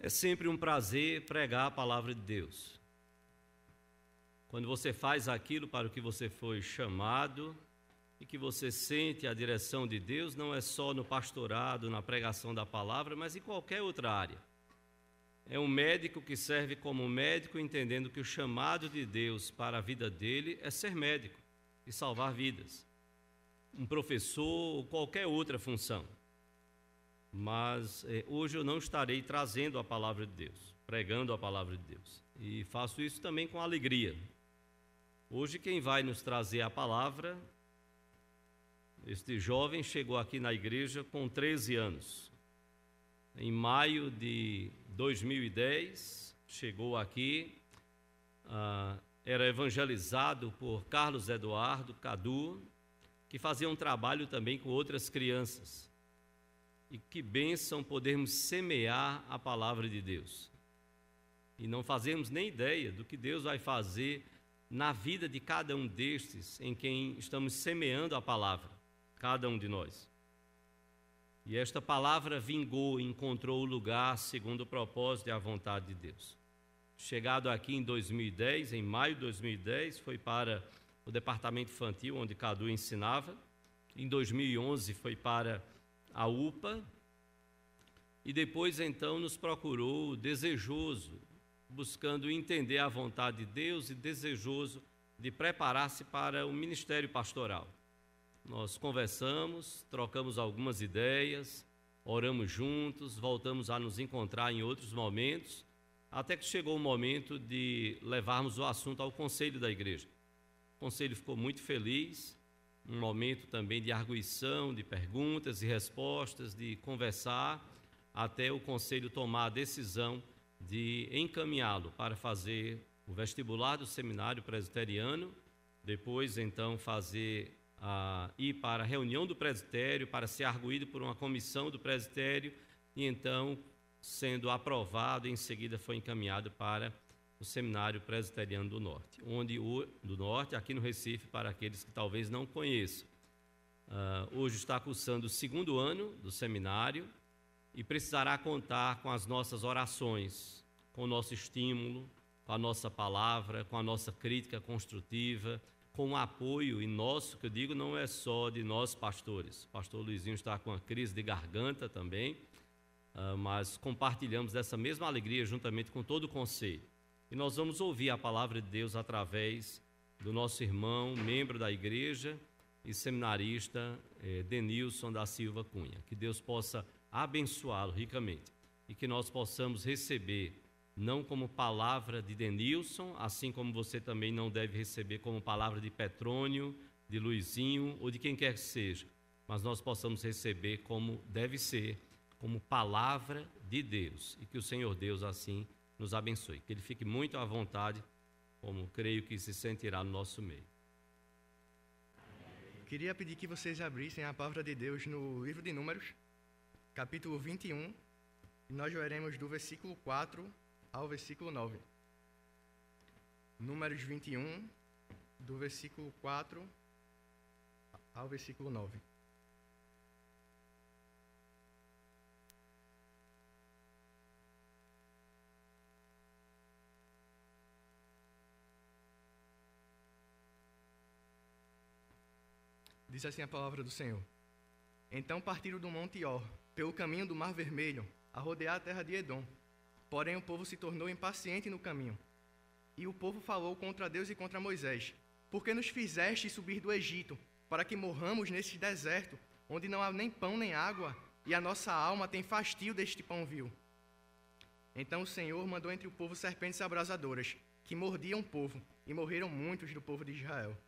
É sempre um prazer pregar a palavra de Deus. Quando você faz aquilo para o que você foi chamado e que você sente a direção de Deus, não é só no pastorado, na pregação da palavra, mas em qualquer outra área. É um médico que serve como médico, entendendo que o chamado de Deus para a vida dele é ser médico e salvar vidas. Um professor ou qualquer outra função mas eh, hoje eu não estarei trazendo a palavra de Deus, pregando a palavra de Deus. E faço isso também com alegria. Hoje quem vai nos trazer a palavra, este jovem chegou aqui na igreja com 13 anos. Em maio de 2010, chegou aqui, ah, era evangelizado por Carlos Eduardo Cadu, que fazia um trabalho também com outras crianças. E que bênção podermos semear a palavra de Deus. E não fazemos nem ideia do que Deus vai fazer na vida de cada um destes em quem estamos semeando a palavra, cada um de nós. E esta palavra vingou encontrou o lugar segundo o propósito e a vontade de Deus. Chegado aqui em 2010, em maio de 2010, foi para o departamento infantil onde Cadu ensinava. Em 2011 foi para a UPA, e depois então nos procurou desejoso, buscando entender a vontade de Deus e desejoso de preparar-se para o ministério pastoral. Nós conversamos, trocamos algumas ideias, oramos juntos, voltamos a nos encontrar em outros momentos, até que chegou o momento de levarmos o assunto ao conselho da igreja. O conselho ficou muito feliz, um momento também de arguição, de perguntas e respostas, de conversar, até o conselho tomar a decisão de encaminhá-lo para fazer o vestibular do seminário presbiteriano, depois então fazer a, ir para a reunião do presbitério para ser arguído por uma comissão do presbitério e então sendo aprovado em seguida foi encaminhado para o Seminário Presbiteriano do Norte, onde do Norte, aqui no Recife, para aqueles que talvez não conheçam. Uh, hoje está cursando o segundo ano do seminário e precisará contar com as nossas orações, com o nosso estímulo, com a nossa palavra, com a nossa crítica construtiva, com o apoio, e nosso, que eu digo, não é só de nós pastores. O pastor Luizinho está com a crise de garganta também, uh, mas compartilhamos dessa mesma alegria juntamente com todo o conselho. E nós vamos ouvir a palavra de Deus através do nosso irmão, membro da igreja e seminarista eh, Denilson da Silva Cunha. Que Deus possa abençoá-lo ricamente e que nós possamos receber, não como palavra de Denilson, assim como você também não deve receber como palavra de Petrônio, de Luizinho ou de quem quer que seja, mas nós possamos receber como deve ser, como palavra de Deus e que o Senhor Deus assim nos abençoe. Que Ele fique muito à vontade, como creio que se sentirá no nosso meio. Queria pedir que vocês abrissem a palavra de Deus no livro de Números, capítulo 21, e nós veremos do versículo 4 ao versículo 9. Números 21, do versículo 4 ao versículo 9. Diz assim a palavra do Senhor. Então partiram do monte Or, pelo caminho do Mar Vermelho, a rodear a terra de Edom. Porém o povo se tornou impaciente no caminho. E o povo falou contra Deus e contra Moisés: Por que nos fizeste subir do Egito, para que morramos neste deserto, onde não há nem pão nem água, e a nossa alma tem fastio deste pão vil? Então o Senhor mandou entre o povo serpentes abrasadoras, que mordiam o povo, e morreram muitos do povo de Israel.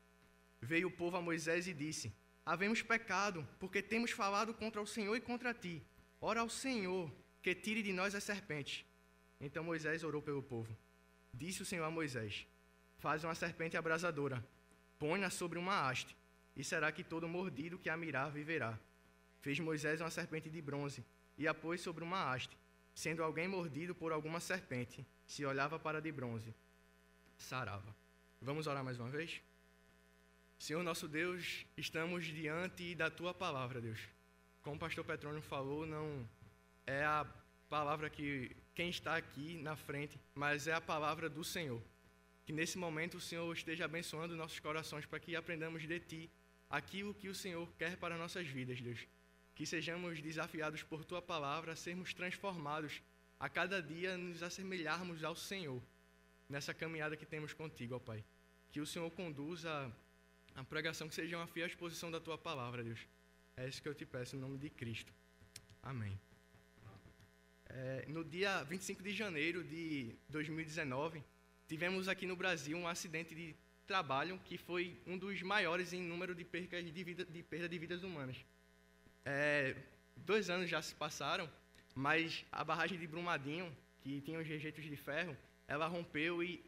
Veio o povo a Moisés e disse: Havemos pecado, porque temos falado contra o Senhor e contra ti. Ora ao Senhor, que tire de nós as serpentes. Então Moisés orou pelo povo. Disse o Senhor a Moisés: Faz uma serpente abrasadora, põe-na sobre uma haste, e será que todo mordido que a mirar viverá. Fez Moisés uma serpente de bronze, e a pôs sobre uma haste. Sendo alguém mordido por alguma serpente, se olhava para de bronze, sarava. Vamos orar mais uma vez? Senhor nosso Deus, estamos diante da tua palavra, Deus. Como o pastor Petrônio falou, não é a palavra que quem está aqui na frente, mas é a palavra do Senhor. Que nesse momento o Senhor esteja abençoando nossos corações para que aprendamos de Ti aquilo que o Senhor quer para nossas vidas, Deus. Que sejamos desafiados por Tua palavra sermos transformados a cada dia, nos assemelharmos ao Senhor nessa caminhada que temos contigo, ó Pai. Que o Senhor conduza a pregação que seja uma fiel exposição da Tua palavra, Deus. É isso que eu te peço, em nome de Cristo. Amém. É, no dia 25 de janeiro de 2019, tivemos aqui no Brasil um acidente de trabalho que foi um dos maiores em número de, percas de, vida, de perda de vidas humanas. É, dois anos já se passaram, mas a barragem de Brumadinho, que tinha os rejeitos de ferro, ela rompeu e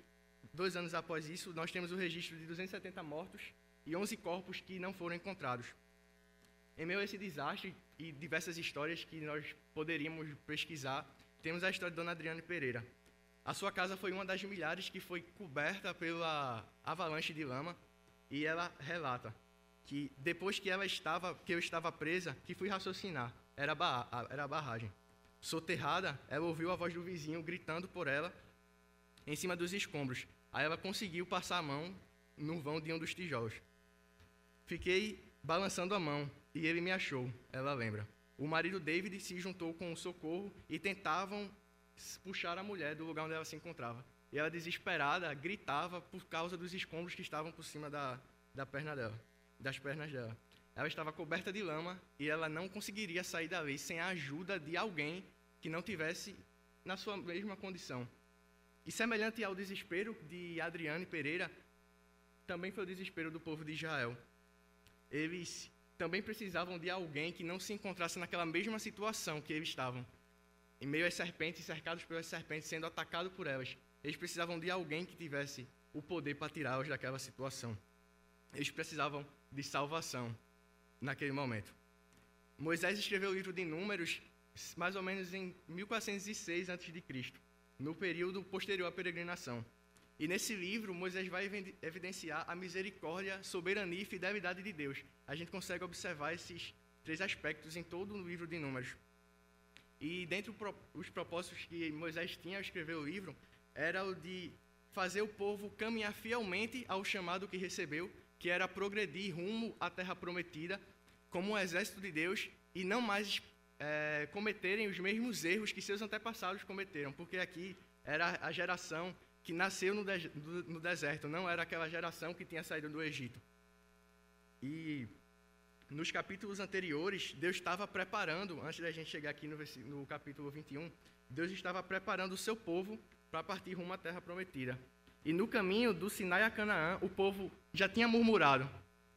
dois anos após isso nós temos o registro de 270 mortos e 11 corpos que não foram encontrados. Em meio a esse desastre e diversas histórias que nós poderíamos pesquisar, temos a história de Dona Adriane Pereira. A sua casa foi uma das milhares que foi coberta pela avalanche de lama e ela relata que depois que ela estava, que eu estava presa, que fui raciocinar, era era a barragem. Soterrada, ela ouviu a voz do vizinho gritando por ela em cima dos escombros. Aí ela conseguiu passar a mão no vão de um dos tijolos. Fiquei balançando a mão e ele me achou, ela lembra. O marido David se juntou com o socorro e tentavam puxar a mulher do lugar onde ela se encontrava. E ela, desesperada, gritava por causa dos escombros que estavam por cima da, da perna dela, das pernas dela. Ela estava coberta de lama e ela não conseguiria sair dali sem a ajuda de alguém que não tivesse na sua mesma condição. E semelhante ao desespero de Adriane Pereira, também foi o desespero do povo de Israel. Eles também precisavam de alguém que não se encontrasse naquela mesma situação que eles estavam. Em meio às serpentes, cercados pelas serpentes, sendo atacados por elas. Eles precisavam de alguém que tivesse o poder para tirá-los daquela situação. Eles precisavam de salvação naquele momento. Moisés escreveu o livro de Números mais ou menos em 1406 a.C., no período posterior à peregrinação. E nesse livro, Moisés vai evidenciar a misericórdia, soberania e fidelidade de Deus. A gente consegue observar esses três aspectos em todo o livro de Números. E dentre os propósitos que Moisés tinha ao escrever o livro, era o de fazer o povo caminhar fielmente ao chamado que recebeu, que era progredir rumo à terra prometida, como um exército de Deus, e não mais é, cometerem os mesmos erros que seus antepassados cometeram, porque aqui era a geração que nasceu no, de, no deserto, não era aquela geração que tinha saído do Egito. E nos capítulos anteriores, Deus estava preparando, antes da gente chegar aqui no, no capítulo 21, Deus estava preparando o seu povo para partir rumo à terra prometida. E no caminho do Sinai a Canaã, o povo já tinha murmurado.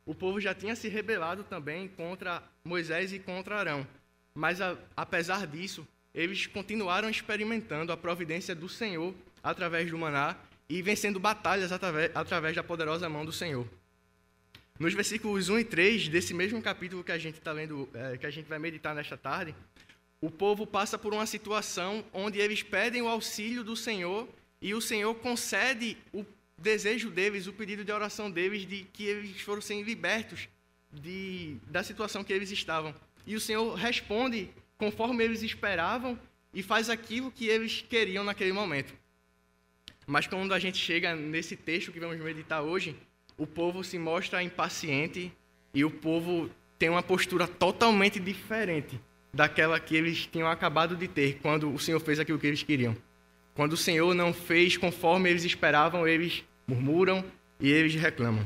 O povo já tinha se rebelado também contra Moisés e contra Arão. Mas a, apesar disso, eles continuaram experimentando a providência do Senhor através do maná e vencendo batalhas através, da poderosa mão do Senhor. Nos versículos 1 e 3 desse mesmo capítulo que a gente está lendo, é, que a gente vai meditar nesta tarde, o povo passa por uma situação onde eles pedem o auxílio do Senhor e o Senhor concede o desejo deles, o pedido de oração deles de que eles fossem libertos de, da situação que eles estavam. E o Senhor responde conforme eles esperavam e faz aquilo que eles queriam naquele momento. Mas quando a gente chega nesse texto que vamos meditar hoje, o povo se mostra impaciente e o povo tem uma postura totalmente diferente daquela que eles tinham acabado de ter quando o Senhor fez aquilo que eles queriam. Quando o Senhor não fez conforme eles esperavam, eles murmuram e eles reclamam.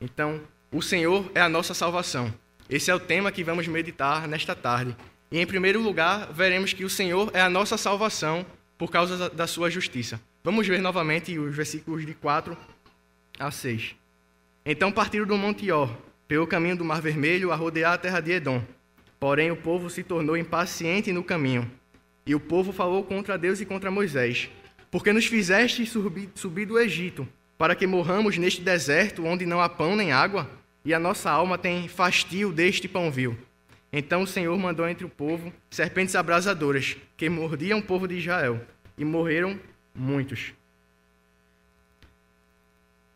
Então, o Senhor é a nossa salvação. Esse é o tema que vamos meditar nesta tarde. E, em primeiro lugar, veremos que o Senhor é a nossa salvação por causa da sua justiça. Vamos ver novamente os versículos de 4 a 6. Então partiram do Monte Or, pelo caminho do Mar Vermelho, a rodear a terra de Edom. Porém, o povo se tornou impaciente no caminho. E o povo falou contra Deus e contra Moisés: Porque nos fizeste subir, subir do Egito, para que morramos neste deserto onde não há pão nem água? E a nossa alma tem fastio deste pão vil. Então o Senhor mandou entre o povo serpentes abrasadoras, que mordiam o povo de Israel, e morreram muitos.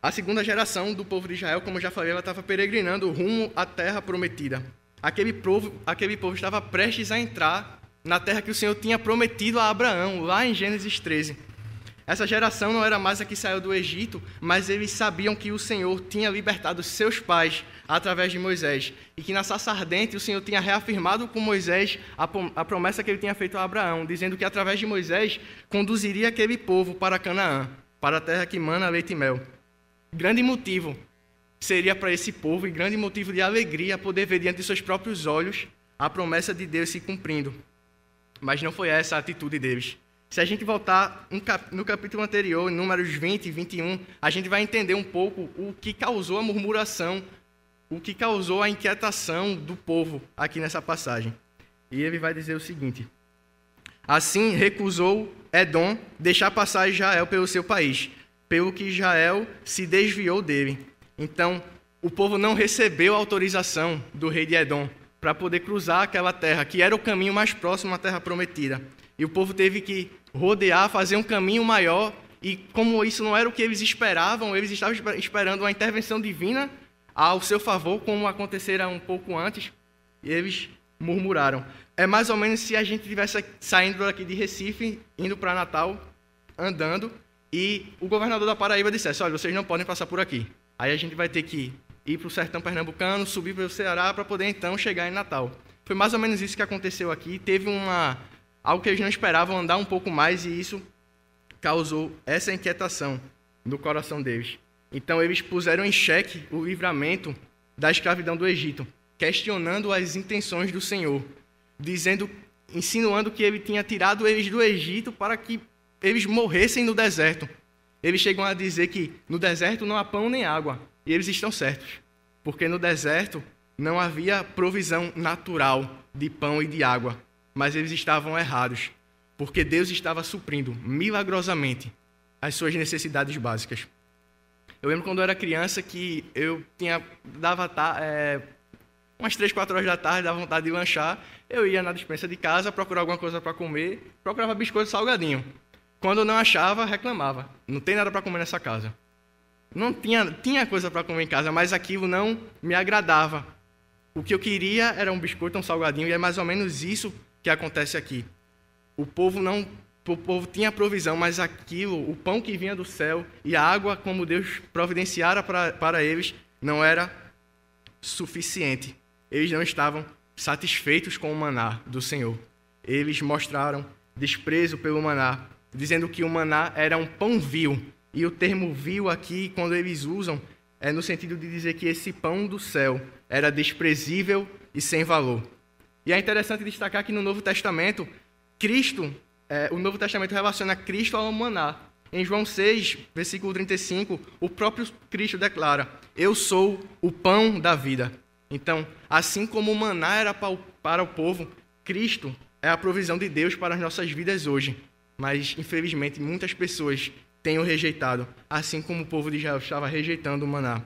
A segunda geração do povo de Israel, como já falei, ela estava peregrinando rumo à terra prometida. Aquele povo, aquele povo estava prestes a entrar na terra que o Senhor tinha prometido a Abraão, lá em Gênesis 13. Essa geração não era mais a que saiu do Egito, mas eles sabiam que o Senhor tinha libertado seus pais através de Moisés. E que na sarça ardente o Senhor tinha reafirmado com Moisés a promessa que ele tinha feito a Abraão, dizendo que através de Moisés conduziria aquele povo para Canaã, para a terra que mana leite e mel. Grande motivo seria para esse povo e grande motivo de alegria poder ver diante de seus próprios olhos a promessa de Deus se cumprindo. Mas não foi essa a atitude deles. Se a gente voltar no capítulo anterior, em Números 20 e 21, a gente vai entender um pouco o que causou a murmuração, o que causou a inquietação do povo aqui nessa passagem. E ele vai dizer o seguinte: Assim recusou Edom deixar passar Israel pelo seu país, pelo que Israel se desviou dele. Então, o povo não recebeu autorização do rei de Edom para poder cruzar aquela terra, que era o caminho mais próximo à terra prometida. E o povo teve que rodear, fazer um caminho maior. E como isso não era o que eles esperavam, eles estavam esperando uma intervenção divina ao seu favor, como acontecera um pouco antes, e eles murmuraram. É mais ou menos se a gente estivesse saindo daqui de Recife, indo para Natal, andando, e o governador da Paraíba dissesse: Olha, vocês não podem passar por aqui. Aí a gente vai ter que ir para o sertão pernambucano, subir para o Ceará, para poder então chegar em Natal. Foi mais ou menos isso que aconteceu aqui. Teve uma algo que eles não esperavam andar um pouco mais e isso causou essa inquietação no coração deles. Então eles puseram em xeque o livramento da escravidão do Egito, questionando as intenções do Senhor, dizendo, insinuando que ele tinha tirado eles do Egito para que eles morressem no deserto. Eles chegam a dizer que no deserto não há pão nem água, e eles estão certos, porque no deserto não havia provisão natural de pão e de água, mas eles estavam errados, porque Deus estava suprindo milagrosamente as suas necessidades básicas. Eu lembro quando eu era criança que eu tinha dava é, umas três, quatro horas da tarde, dava vontade de lanchar, eu ia na dispensa de casa procurar alguma coisa para comer, procurava biscoito salgadinho. Quando eu não achava, reclamava. Não tem nada para comer nessa casa. Não tinha, tinha coisa para comer em casa, mas aquilo não me agradava. O que eu queria era um biscoito, um salgadinho, e é mais ou menos isso que acontece aqui. O povo não o povo tinha provisão, mas aquilo, o pão que vinha do céu e a água como Deus providenciara para, para eles, não era suficiente. Eles não estavam satisfeitos com o maná do Senhor. Eles mostraram desprezo pelo maná, dizendo que o maná era um pão vil. E o termo vil aqui, quando eles usam, é no sentido de dizer que esse pão do céu era desprezível e sem valor. E é interessante destacar que no Novo Testamento, Cristo, é, o Novo Testamento relaciona Cristo ao maná. Em João 6, versículo 35, o próprio Cristo declara: Eu sou o pão da vida. Então, assim como o maná era para o povo, Cristo é a provisão de Deus para as nossas vidas hoje. Mas, infelizmente, muitas pessoas têm o rejeitado, assim como o povo de Israel estava rejeitando o maná.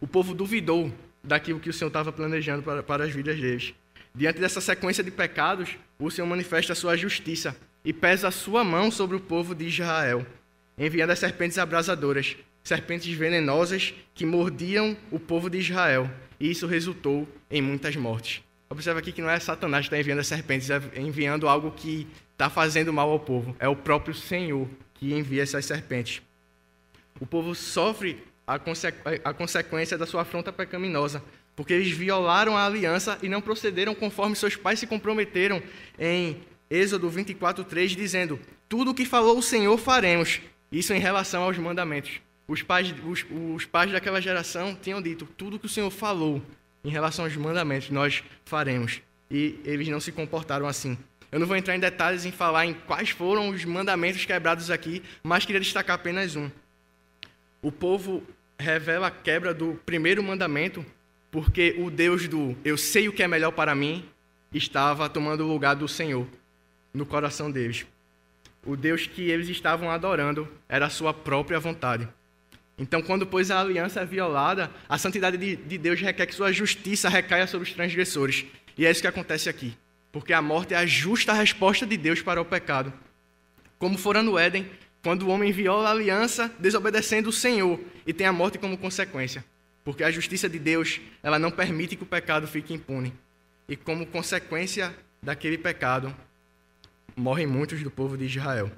O povo duvidou daquilo que o Senhor estava planejando para, para as vidas deles. Diante dessa sequência de pecados, o Senhor manifesta a sua justiça e pesa a sua mão sobre o povo de Israel, enviando as serpentes abrasadoras, serpentes venenosas que mordiam o povo de Israel, e isso resultou em muitas mortes. Observa aqui que não é Satanás que está enviando as serpentes, é enviando algo que está fazendo mal ao povo. É o próprio Senhor que envia essas serpentes. O povo sofre a, a consequência da sua afronta pecaminosa, porque eles violaram a aliança e não procederam conforme seus pais se comprometeram em Êxodo 24:3, dizendo: Tudo o que falou o Senhor faremos. Isso em relação aos mandamentos. Os pais, os, os pais daquela geração tinham dito: Tudo o que o Senhor falou em relação aos mandamentos, nós faremos. E eles não se comportaram assim. Eu não vou entrar em detalhes em falar em quais foram os mandamentos quebrados aqui, mas queria destacar apenas um. O povo revela a quebra do primeiro mandamento porque o Deus do eu sei o que é melhor para mim estava tomando o lugar do Senhor no coração deles. O Deus que eles estavam adorando era a sua própria vontade. Então, quando, pois, a aliança é violada, a santidade de, de Deus requer que sua justiça recaia sobre os transgressores. E é isso que acontece aqui. Porque a morte é a justa resposta de Deus para o pecado. Como fora no Éden, quando o homem viola a aliança, desobedecendo o Senhor, e tem a morte como consequência porque a justiça de Deus ela não permite que o pecado fique impune. E como consequência daquele pecado, morrem muitos do povo de Israel.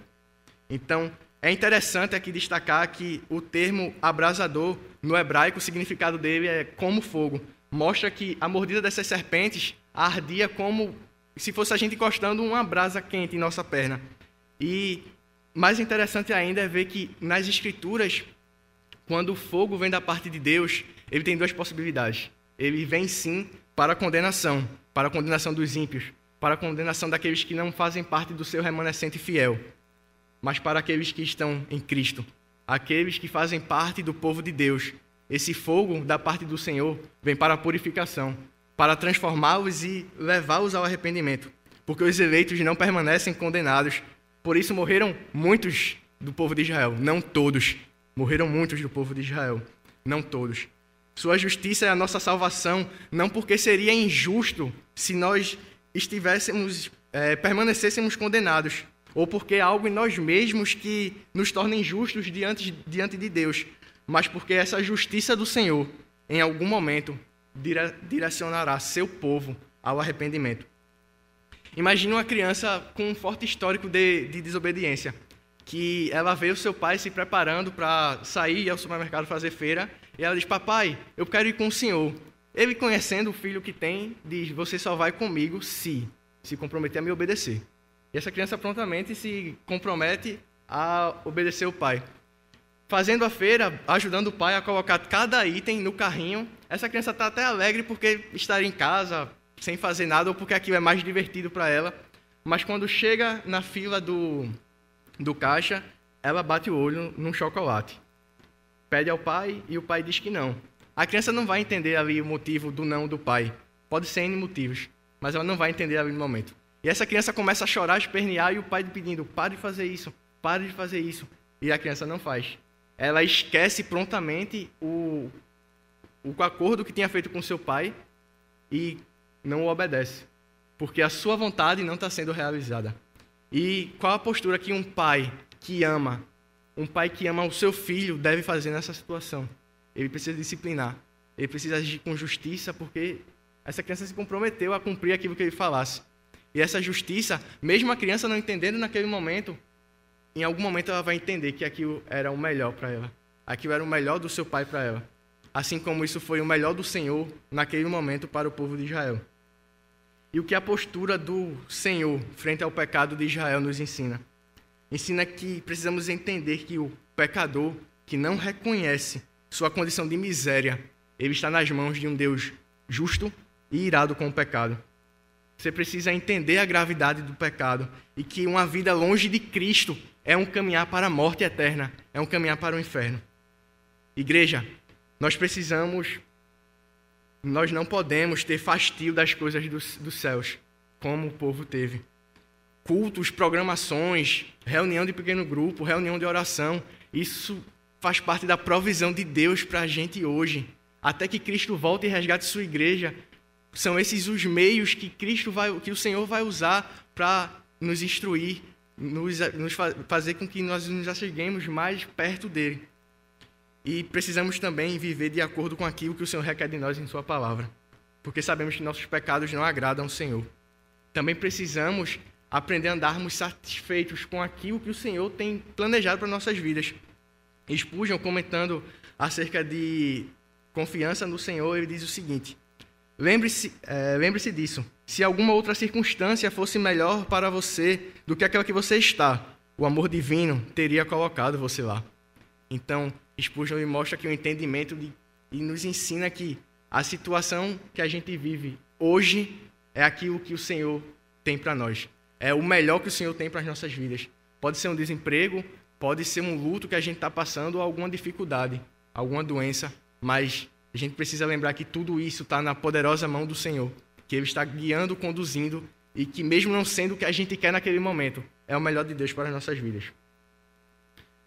Então, é interessante aqui destacar que o termo abrasador, no hebraico, o significado dele é como fogo. Mostra que a mordida dessas serpentes ardia como se fosse a gente encostando uma brasa quente em nossa perna. E mais interessante ainda é ver que nas escrituras, quando o fogo vem da parte de Deus, ele tem duas possibilidades. Ele vem sim para a condenação, para a condenação dos ímpios, para a condenação daqueles que não fazem parte do seu remanescente fiel, mas para aqueles que estão em Cristo, aqueles que fazem parte do povo de Deus. Esse fogo da parte do Senhor vem para a purificação, para transformá-los e levá-los ao arrependimento, porque os eleitos não permanecem condenados. Por isso morreram muitos do povo de Israel, não todos. Morreram muitos do povo de Israel, não todos. Sua justiça é a nossa salvação, não porque seria injusto se nós estivéssemos, é, permanecêssemos condenados, ou porque é algo em nós mesmos que nos torna injustos diante, diante de Deus, mas porque essa justiça do Senhor, em algum momento, dire, direcionará seu povo ao arrependimento. Imagine uma criança com um forte histórico de, de desobediência, que ela vê o seu pai se preparando para sair ao supermercado fazer feira e ela diz: Papai, eu quero ir com o senhor. Ele, conhecendo o filho que tem, diz: Você só vai comigo se se comprometer a me obedecer. E essa criança prontamente se compromete a obedecer o pai. Fazendo a feira, ajudando o pai a colocar cada item no carrinho. Essa criança está até alegre porque está em casa, sem fazer nada, ou porque aquilo é mais divertido para ela. Mas quando chega na fila do, do caixa, ela bate o olho num chocolate pede ao pai e o pai diz que não. A criança não vai entender ali o motivo do não do pai. Pode ser N motivos, mas ela não vai entender ali no momento. E essa criança começa a chorar, espernear e o pai pedindo: pare de fazer isso, pare de fazer isso. E a criança não faz. Ela esquece prontamente o, o acordo que tinha feito com seu pai e não o obedece, porque a sua vontade não está sendo realizada. E qual a postura que um pai que ama um pai que ama o seu filho deve fazer nessa situação. Ele precisa disciplinar. Ele precisa agir com justiça, porque essa criança se comprometeu a cumprir aquilo que ele falasse. E essa justiça, mesmo a criança não entendendo naquele momento, em algum momento ela vai entender que aquilo era o melhor para ela. Aquilo era o melhor do seu pai para ela. Assim como isso foi o melhor do Senhor naquele momento para o povo de Israel. E o que a postura do Senhor frente ao pecado de Israel nos ensina? Ensina que precisamos entender que o pecador que não reconhece sua condição de miséria, ele está nas mãos de um Deus justo e irado com o pecado. Você precisa entender a gravidade do pecado e que uma vida longe de Cristo é um caminhar para a morte eterna, é um caminhar para o inferno. Igreja, nós precisamos, nós não podemos ter fastio das coisas dos, dos céus, como o povo teve cultos, programações, reunião de pequeno grupo, reunião de oração. Isso faz parte da provisão de Deus para a gente hoje. Até que Cristo volte e resgate sua igreja. São esses os meios que Cristo vai, que o Senhor vai usar para nos instruir, nos, nos fazer com que nós nos acheguemos mais perto dele. E precisamos também viver de acordo com aquilo que o Senhor requer de nós em Sua palavra, porque sabemos que nossos pecados não agradam ao Senhor. Também precisamos aprender a andarmos satisfeitos com aquilo que o Senhor tem planejado para nossas vidas. Spurgeon, comentando acerca de confiança no Senhor, ele diz o seguinte: lembre-se é, lembre disso. Se alguma outra circunstância fosse melhor para você do que aquela que você está, o amor divino teria colocado você lá. Então, Spurgeon mostra que o entendimento de, e nos ensina que a situação que a gente vive hoje é aquilo que o Senhor tem para nós é o melhor que o Senhor tem para as nossas vidas. Pode ser um desemprego, pode ser um luto que a gente está passando, alguma dificuldade, alguma doença, mas a gente precisa lembrar que tudo isso está na poderosa mão do Senhor, que Ele está guiando, conduzindo, e que mesmo não sendo o que a gente quer naquele momento, é o melhor de Deus para as nossas vidas.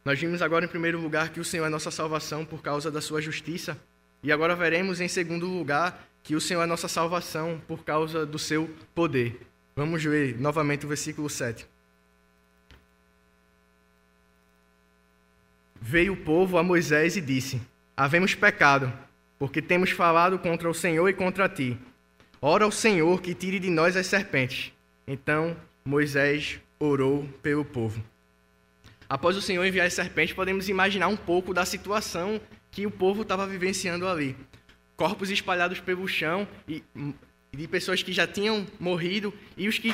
Nós vimos agora, em primeiro lugar, que o Senhor é nossa salvação por causa da sua justiça, e agora veremos, em segundo lugar, que o Senhor é nossa salvação por causa do seu poder. Vamos ver novamente o versículo 7. Veio o povo a Moisés e disse: Havemos pecado, porque temos falado contra o Senhor e contra ti. Ora ao Senhor que tire de nós as serpentes. Então Moisés orou pelo povo. Após o Senhor enviar as serpentes, podemos imaginar um pouco da situação que o povo estava vivenciando ali. Corpos espalhados pelo chão e de pessoas que já tinham morrido e os que,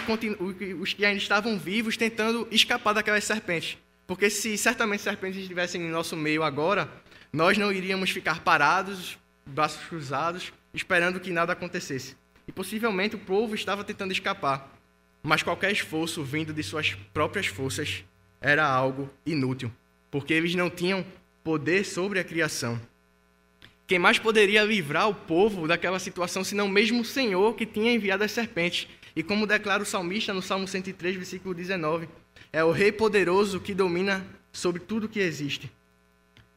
os que ainda estavam vivos tentando escapar daquelas serpentes. Porque se certamente serpentes estivessem em nosso meio agora, nós não iríamos ficar parados, braços cruzados, esperando que nada acontecesse. E possivelmente o povo estava tentando escapar, mas qualquer esforço vindo de suas próprias forças era algo inútil, porque eles não tinham poder sobre a criação. Quem mais poderia livrar o povo daquela situação senão mesmo o Senhor que tinha enviado as serpentes? E como declara o salmista no Salmo 103, versículo 19, é o Rei poderoso que domina sobre tudo que existe.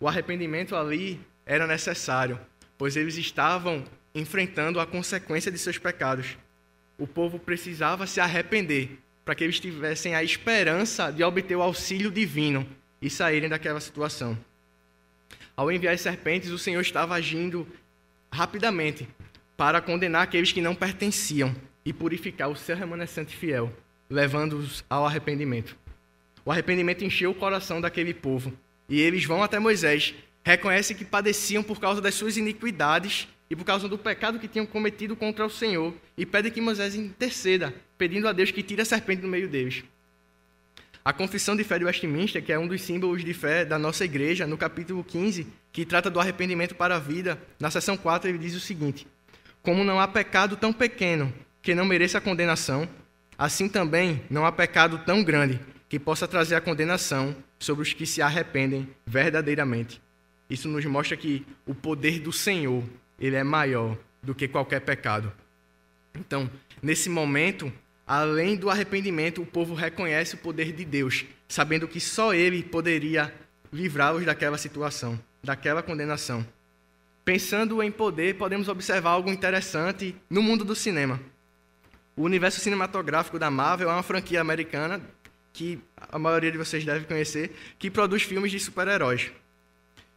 O arrependimento ali era necessário, pois eles estavam enfrentando a consequência de seus pecados. O povo precisava se arrepender para que eles tivessem a esperança de obter o auxílio divino e saírem daquela situação. Ao enviar as serpentes, o Senhor estava agindo rapidamente para condenar aqueles que não pertenciam e purificar o seu remanescente fiel, levando-os ao arrependimento. O arrependimento encheu o coração daquele povo e eles vão até Moisés, reconhecem que padeciam por causa das suas iniquidades e por causa do pecado que tinham cometido contra o Senhor e pedem que Moisés interceda, pedindo a Deus que tire a serpente do meio deles. A confissão de fé de Westminster, que é um dos símbolos de fé da nossa igreja, no capítulo 15, que trata do arrependimento para a vida, na seção 4 ele diz o seguinte: Como não há pecado tão pequeno que não mereça a condenação, assim também não há pecado tão grande que possa trazer a condenação sobre os que se arrependem verdadeiramente. Isso nos mostra que o poder do Senhor, ele é maior do que qualquer pecado. Então, nesse momento, além do arrependimento, o povo reconhece o poder de Deus, sabendo que só ele poderia livrá-los daquela situação, daquela condenação. Pensando em poder, podemos observar algo interessante no mundo do cinema. O universo cinematográfico da Marvel é uma franquia americana que a maioria de vocês deve conhecer, que produz filmes de super-heróis.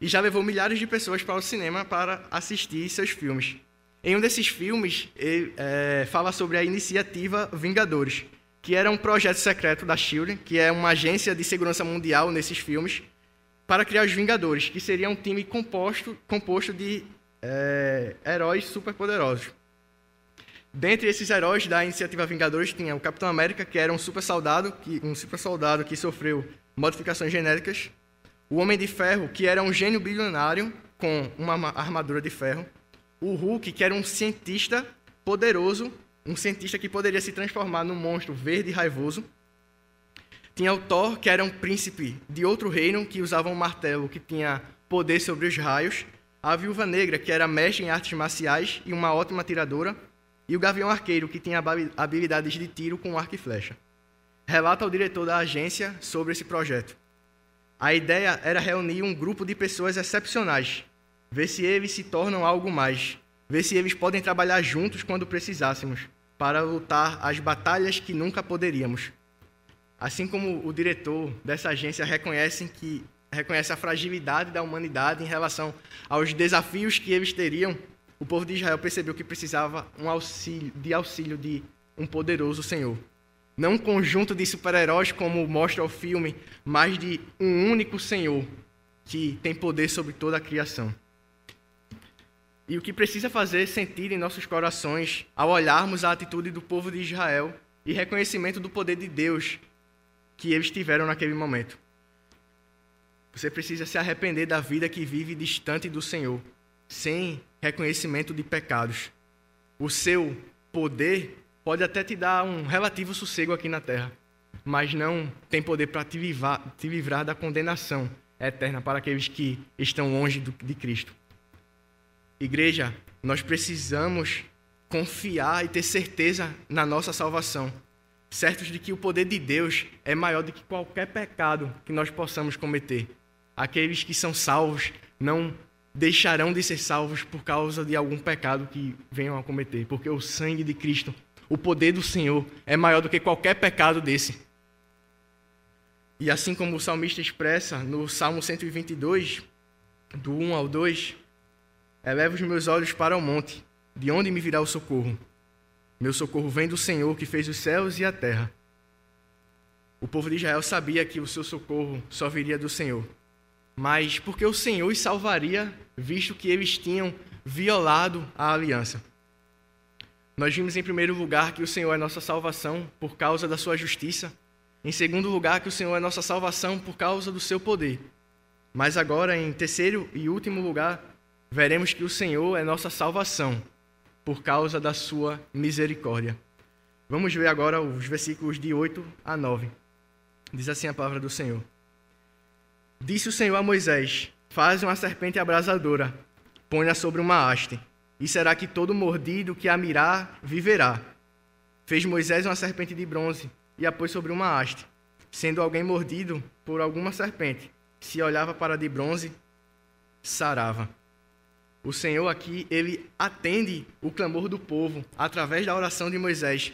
E já levou milhares de pessoas para o cinema para assistir seus filmes. Em um desses filmes, ele é, fala sobre a iniciativa Vingadores, que era um projeto secreto da SHIELD, que é uma agência de segurança mundial nesses filmes, para criar os Vingadores, que seria um time composto, composto de é, heróis superpoderosos. Dentre esses heróis da iniciativa Vingadores tinha o Capitão América, que era um super soldado, que, um super soldado que sofreu modificações genéticas, o Homem de Ferro, que era um gênio bilionário com uma armadura de ferro, o Hulk, que era um cientista poderoso, um cientista que poderia se transformar num monstro verde e raivoso. Tinha o Thor, que era um príncipe de outro reino que usava um martelo que tinha poder sobre os raios. A Viúva Negra, que era mestre em artes marciais e uma ótima atiradora. E o Gavião Arqueiro, que tinha habilidades de tiro com arco e flecha. Relata o diretor da agência sobre esse projeto. A ideia era reunir um grupo de pessoas excepcionais ver se eles se tornam algo mais, ver se eles podem trabalhar juntos quando precisássemos, para lutar as batalhas que nunca poderíamos. Assim como o diretor dessa agência reconhece que reconhece a fragilidade da humanidade em relação aos desafios que eles teriam, o povo de Israel percebeu que precisava um auxílio, de auxílio de um poderoso Senhor. Não um conjunto de super-heróis como mostra o filme, mas de um único Senhor que tem poder sobre toda a criação. E o que precisa fazer sentido em nossos corações ao olharmos a atitude do povo de Israel e reconhecimento do poder de Deus que eles tiveram naquele momento. Você precisa se arrepender da vida que vive distante do Senhor, sem reconhecimento de pecados. O seu poder pode até te dar um relativo sossego aqui na terra, mas não tem poder para te, te livrar da condenação eterna para aqueles que estão longe de Cristo. Igreja, nós precisamos confiar e ter certeza na nossa salvação, certos de que o poder de Deus é maior do que qualquer pecado que nós possamos cometer. Aqueles que são salvos não deixarão de ser salvos por causa de algum pecado que venham a cometer, porque o sangue de Cristo, o poder do Senhor, é maior do que qualquer pecado desse. E assim como o salmista expressa no Salmo 122, do 1 ao 2, Eleva os meus olhos para o monte, de onde me virá o socorro? Meu socorro vem do Senhor que fez os céus e a terra. O povo de Israel sabia que o seu socorro só viria do Senhor. Mas porque o Senhor os salvaria, visto que eles tinham violado a aliança. Nós vimos em primeiro lugar que o Senhor é nossa salvação por causa da sua justiça. Em segundo lugar, que o Senhor é nossa salvação por causa do seu poder. Mas agora, em terceiro e último lugar, veremos que o Senhor é nossa salvação por causa da sua misericórdia. Vamos ver agora os versículos de 8 a 9. Diz assim a palavra do Senhor: Disse o Senhor a Moisés: Faz uma serpente abrasadora, põe-a sobre uma haste, e será que todo mordido que a mirar viverá. Fez Moisés uma serpente de bronze e a pôs sobre uma haste. Sendo alguém mordido por alguma serpente, se olhava para a de bronze, sarava. O Senhor aqui, ele atende o clamor do povo através da oração de Moisés.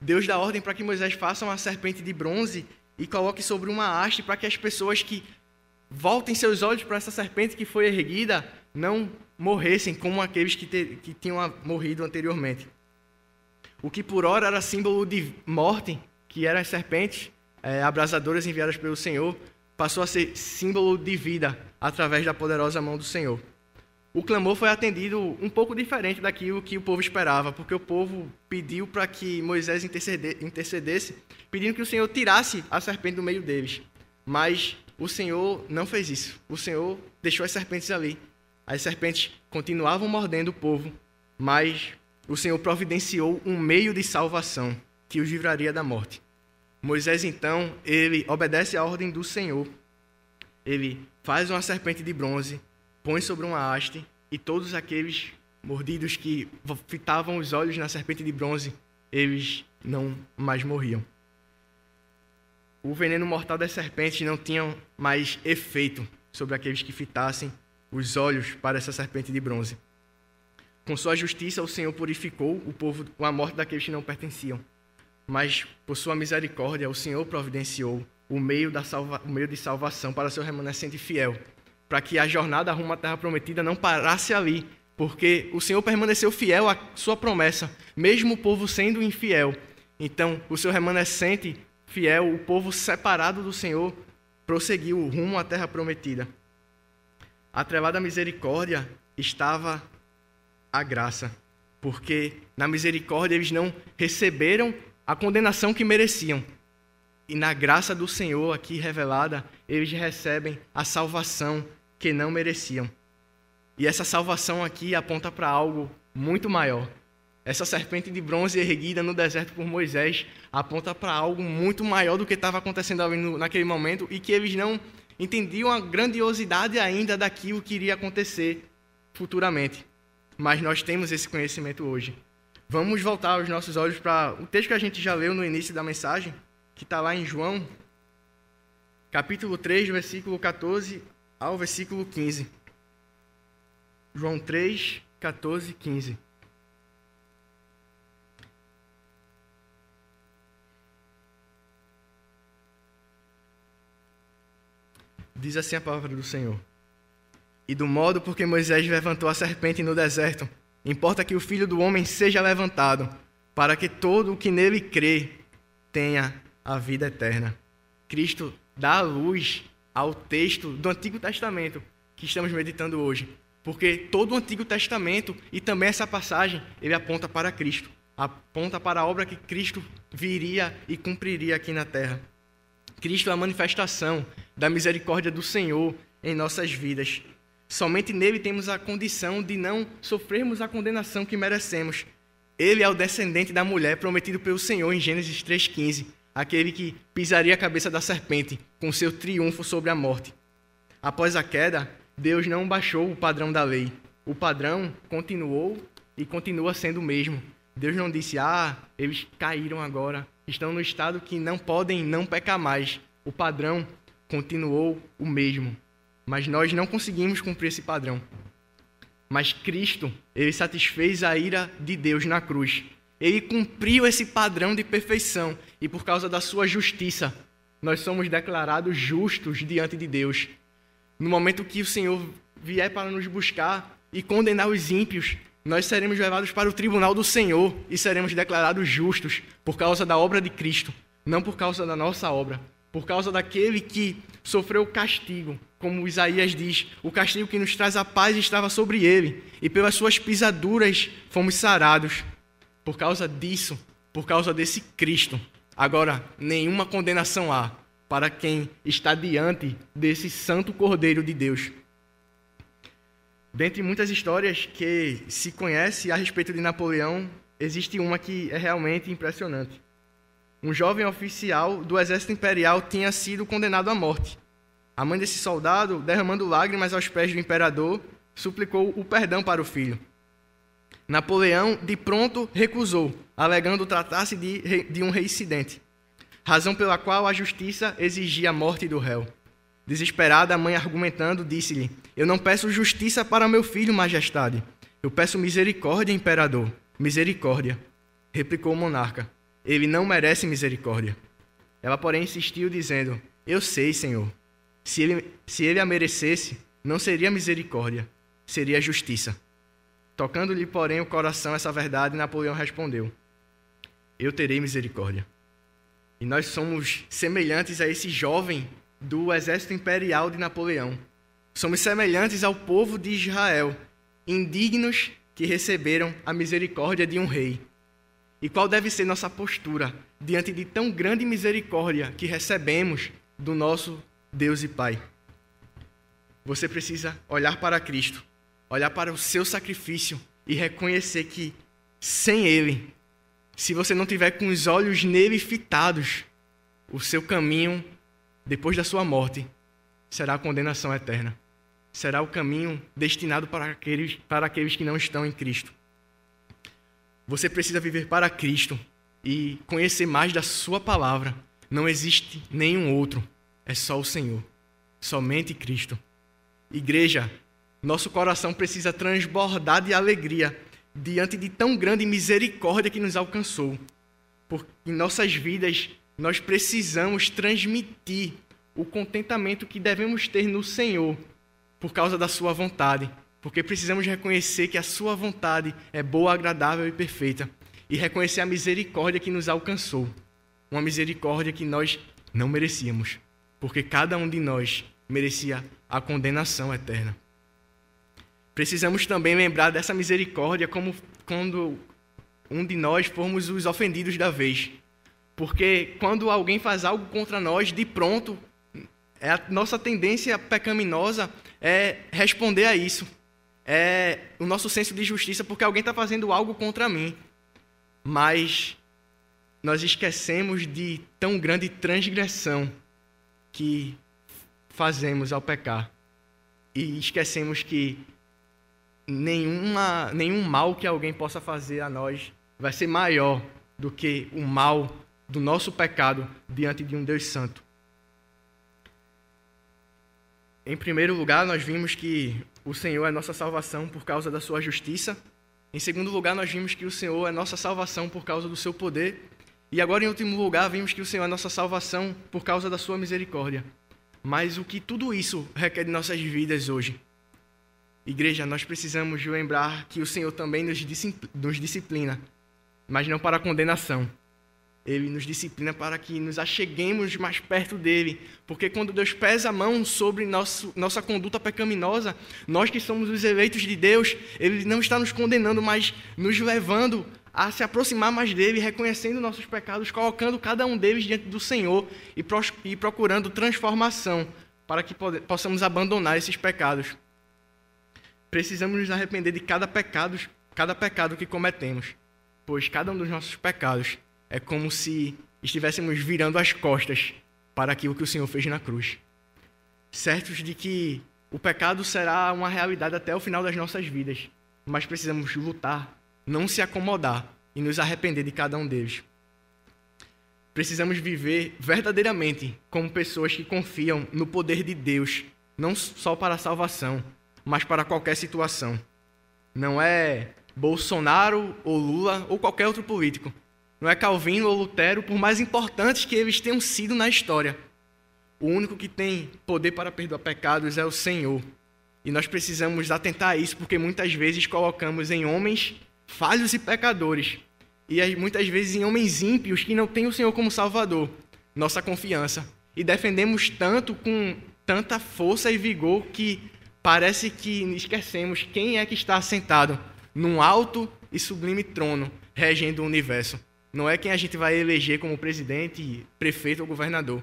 Deus dá ordem para que Moisés faça uma serpente de bronze e coloque sobre uma haste para que as pessoas que voltem seus olhos para essa serpente que foi erguida não morressem como aqueles que, te, que tinham morrido anteriormente. O que por hora era símbolo de morte, que eram as serpentes é, abrasadoras enviadas pelo Senhor, passou a ser símbolo de vida através da poderosa mão do Senhor o clamor foi atendido um pouco diferente daquilo que o povo esperava, porque o povo pediu para que Moisés intercedesse, pedindo que o Senhor tirasse a serpente do meio deles. Mas o Senhor não fez isso. O Senhor deixou as serpentes ali. As serpentes continuavam mordendo o povo, mas o Senhor providenciou um meio de salvação que os livraria da morte. Moisés, então, ele obedece à ordem do Senhor. Ele faz uma serpente de bronze põe sobre uma haste, e todos aqueles mordidos que fitavam os olhos na serpente de bronze, eles não mais morriam. O veneno mortal das serpentes não tinha mais efeito sobre aqueles que fitassem os olhos para essa serpente de bronze. Com sua justiça, o Senhor purificou o povo com a morte daqueles que não pertenciam. Mas, por sua misericórdia, o Senhor providenciou o meio, da salva... o meio de salvação para seu remanescente fiel, para que a jornada rumo à terra prometida não parasse ali, porque o Senhor permaneceu fiel à sua promessa, mesmo o povo sendo infiel. Então, o seu remanescente fiel, o povo separado do Senhor, prosseguiu rumo à terra prometida. Atrelada à misericórdia estava a graça, porque na misericórdia eles não receberam a condenação que mereciam. E na graça do Senhor aqui revelada, eles recebem a salvação que não mereciam. E essa salvação aqui aponta para algo muito maior. Essa serpente de bronze erguida no deserto por Moisés aponta para algo muito maior do que estava acontecendo ali no, naquele momento e que eles não entendiam a grandiosidade ainda daquilo que iria acontecer futuramente. Mas nós temos esse conhecimento hoje. Vamos voltar os nossos olhos para o texto que a gente já leu no início da mensagem, que está lá em João, capítulo 3, versículo 14 ao versículo 15. João 3, 14 15. Diz assim a palavra do Senhor. E do modo por que Moisés levantou a serpente no deserto, importa que o filho do homem seja levantado, para que todo o que nele crê tenha a vida eterna. Cristo dá a luz ao texto do Antigo Testamento que estamos meditando hoje. Porque todo o Antigo Testamento e também essa passagem, ele aponta para Cristo, aponta para a obra que Cristo viria e cumpriria aqui na terra. Cristo é a manifestação da misericórdia do Senhor em nossas vidas. Somente nele temos a condição de não sofrermos a condenação que merecemos. Ele é o descendente da mulher prometido pelo Senhor em Gênesis 3,15 aquele que pisaria a cabeça da serpente com seu triunfo sobre a morte. Após a queda, Deus não baixou o padrão da lei. O padrão continuou e continua sendo o mesmo. Deus não disse, ah, eles caíram agora, estão no estado que não podem não pecar mais. O padrão continuou o mesmo. Mas nós não conseguimos cumprir esse padrão. Mas Cristo, ele satisfez a ira de Deus na cruz ele cumpriu esse padrão de perfeição e por causa da sua justiça, nós somos declarados justos diante de Deus. No momento que o Senhor vier para nos buscar e condenar os ímpios, nós seremos levados para o tribunal do Senhor e seremos declarados justos por causa da obra de Cristo, não por causa da nossa obra, por causa daquele que sofreu o castigo, como Isaías diz, o castigo que nos traz a paz estava sobre ele, e pelas suas pisaduras fomos sarados. Por causa disso, por causa desse Cristo, agora nenhuma condenação há para quem está diante desse santo Cordeiro de Deus. Dentre muitas histórias que se conhece a respeito de Napoleão, existe uma que é realmente impressionante. Um jovem oficial do exército imperial tinha sido condenado à morte. A mãe desse soldado, derramando lágrimas aos pés do imperador, suplicou o perdão para o filho. Napoleão, de pronto, recusou, alegando tratar-se de, de um reincidente, razão pela qual a justiça exigia a morte do réu. Desesperada, a mãe argumentando, disse-lhe: Eu não peço justiça para meu filho, majestade. Eu peço misericórdia, imperador. Misericórdia. Replicou o monarca: Ele não merece misericórdia. Ela, porém, insistiu, dizendo: Eu sei, senhor. Se ele, se ele a merecesse, não seria misericórdia, seria justiça. Tocando-lhe, porém, o coração essa verdade, Napoleão respondeu: Eu terei misericórdia. E nós somos semelhantes a esse jovem do exército imperial de Napoleão. Somos semelhantes ao povo de Israel, indignos que receberam a misericórdia de um rei. E qual deve ser nossa postura diante de tão grande misericórdia que recebemos do nosso Deus e Pai? Você precisa olhar para Cristo, olhar para o seu sacrifício e reconhecer que sem Ele, se você não tiver com os olhos nele fitados, o seu caminho depois da sua morte, será a condenação eterna. Será o caminho destinado para aqueles, para aqueles que não estão em Cristo. Você precisa viver para Cristo e conhecer mais da Sua palavra. Não existe nenhum outro, é só o Senhor, somente Cristo. Igreja, nosso coração precisa transbordar de alegria diante de tão grande misericórdia que nos alcançou. Porque em nossas vidas nós precisamos transmitir o contentamento que devemos ter no Senhor por causa da Sua vontade, porque precisamos reconhecer que a Sua vontade é boa, agradável e perfeita, e reconhecer a misericórdia que nos alcançou, uma misericórdia que nós não merecíamos, porque cada um de nós merecia a condenação eterna. Precisamos também lembrar dessa misericórdia como quando um de nós formos os ofendidos da vez. Porque quando alguém faz algo contra nós, de pronto, é a nossa tendência pecaminosa é responder a isso. É o nosso senso de justiça, porque alguém está fazendo algo contra mim. Mas nós esquecemos de tão grande transgressão que fazemos ao pecar. E esquecemos que nenhuma, nenhum mal que alguém possa fazer a nós vai ser maior do que o mal do nosso pecado diante de um Deus Santo. Em primeiro lugar, nós vimos que o Senhor é nossa salvação por causa da sua justiça. Em segundo lugar, nós vimos que o Senhor é nossa salvação por causa do seu poder. E agora, em último lugar, vimos que o Senhor é nossa salvação por causa da sua misericórdia. Mas o que tudo isso requer de nossas vidas hoje? Igreja, nós precisamos lembrar que o Senhor também nos disciplina, mas não para condenação, ele nos disciplina para que nos acheguemos mais perto dele. Porque quando Deus pesa a mão sobre nosso, nossa conduta pecaminosa, nós que somos os eleitos de Deus, ele não está nos condenando, mas nos levando a se aproximar mais dele, reconhecendo nossos pecados, colocando cada um deles diante do Senhor e, pro, procurando transformação para que possamos abandonar esses pecados. Precisamos nos arrepender de cada pecado, cada pecado que cometemos, pois cada um dos nossos pecados é como se estivéssemos virando as costas para aquilo que o Senhor fez na cruz. Certos de que o pecado será uma realidade até o final das nossas vidas, mas precisamos lutar, não se acomodar e nos arrepender de cada um deles. Precisamos viver verdadeiramente como pessoas que confiam no poder de Deus, não só para a salvação, mas para qualquer situação. Não é Bolsonaro ou Lula ou qualquer outro político, não é Calvino ou Lutero, por mais importantes que eles tenham sido na história. O único que tem poder para perdoar pecados é o Senhor. E nós precisamos atentar a isso, porque muitas vezes colocamos em homens falhos e pecadores, e muitas vezes em homens ímpios que não têm o Senhor como Salvador, nossa confiança. E defendemos tanto com tanta força e vigor que parece que esquecemos quem é que está sentado num alto e sublime trono regendo o universo. Não é quem a gente vai eleger como presidente, prefeito ou governador.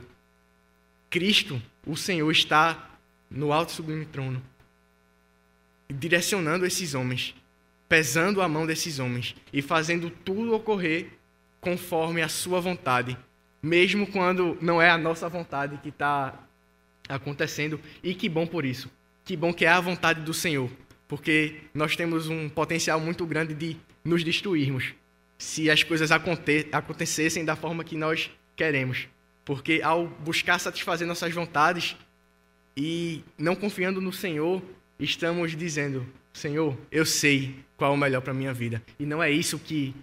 Cristo, o Senhor, está no alto e sublime trono, direcionando esses homens, pesando a mão desses homens e fazendo tudo ocorrer conforme a sua vontade, mesmo quando não é a nossa vontade que está acontecendo. E que bom por isso. Que bom que é a vontade do Senhor, porque nós temos um potencial muito grande de nos destruirmos se as coisas aconte acontecessem da forma que nós queremos. Porque ao buscar satisfazer nossas vontades e não confiando no Senhor, estamos dizendo: Senhor, eu sei qual é o melhor para minha vida. E não é isso que.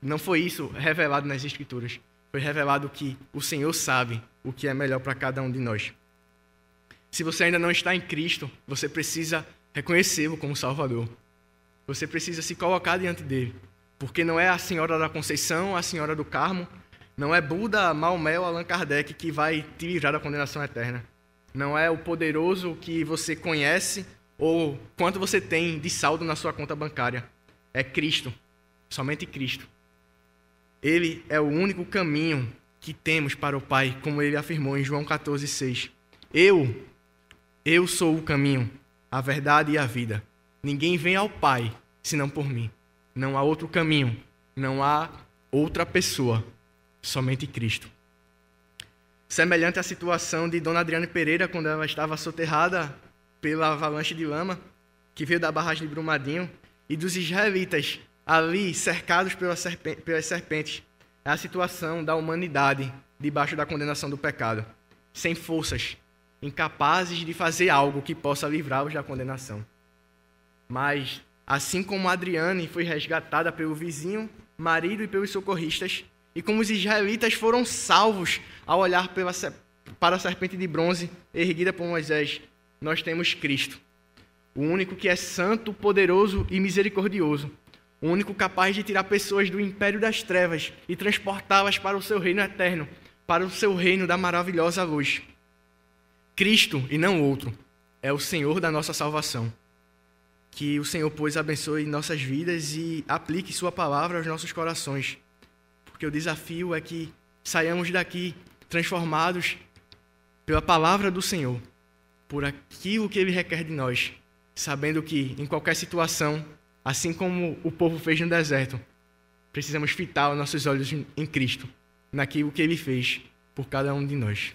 Não foi isso revelado nas Escrituras. Foi revelado que o Senhor sabe o que é melhor para cada um de nós. Se você ainda não está em Cristo, você precisa reconhecê-lo como Salvador. Você precisa se colocar diante dele. Porque não é a Senhora da Conceição, a Senhora do Carmo, não é Buda, Maomé ou Allan Kardec que vai te livrar da condenação eterna. Não é o poderoso que você conhece ou quanto você tem de saldo na sua conta bancária. É Cristo, somente Cristo. Ele é o único caminho que temos para o Pai, como ele afirmou em João 14,6. Eu eu sou o caminho, a verdade e a vida. Ninguém vem ao Pai senão por mim. Não há outro caminho, não há outra pessoa, somente Cristo. Semelhante à situação de Dona Adriana Pereira quando ela estava soterrada pela avalanche de lama que veio da barragem de Brumadinho e dos israelitas ali cercados pelas serpentes. É a situação da humanidade debaixo da condenação do pecado, sem forças, incapazes de fazer algo que possa livrá-los da condenação. Mas, assim como Adriane foi resgatada pelo vizinho, marido e pelos socorristas, e como os israelitas foram salvos ao olhar pela, para a serpente de bronze erguida por Moisés, nós temos Cristo, o único que é santo, poderoso e misericordioso, o único capaz de tirar pessoas do império das trevas e transportá-las para o seu reino eterno, para o seu reino da maravilhosa luz. Cristo e não outro é o Senhor da nossa salvação. Que o Senhor, pois, abençoe nossas vidas e aplique Sua palavra aos nossos corações. Porque o desafio é que saiamos daqui transformados pela palavra do Senhor, por aquilo que Ele requer de nós, sabendo que em qualquer situação, assim como o povo fez no deserto, precisamos fitar os nossos olhos em Cristo, naquilo que Ele fez por cada um de nós.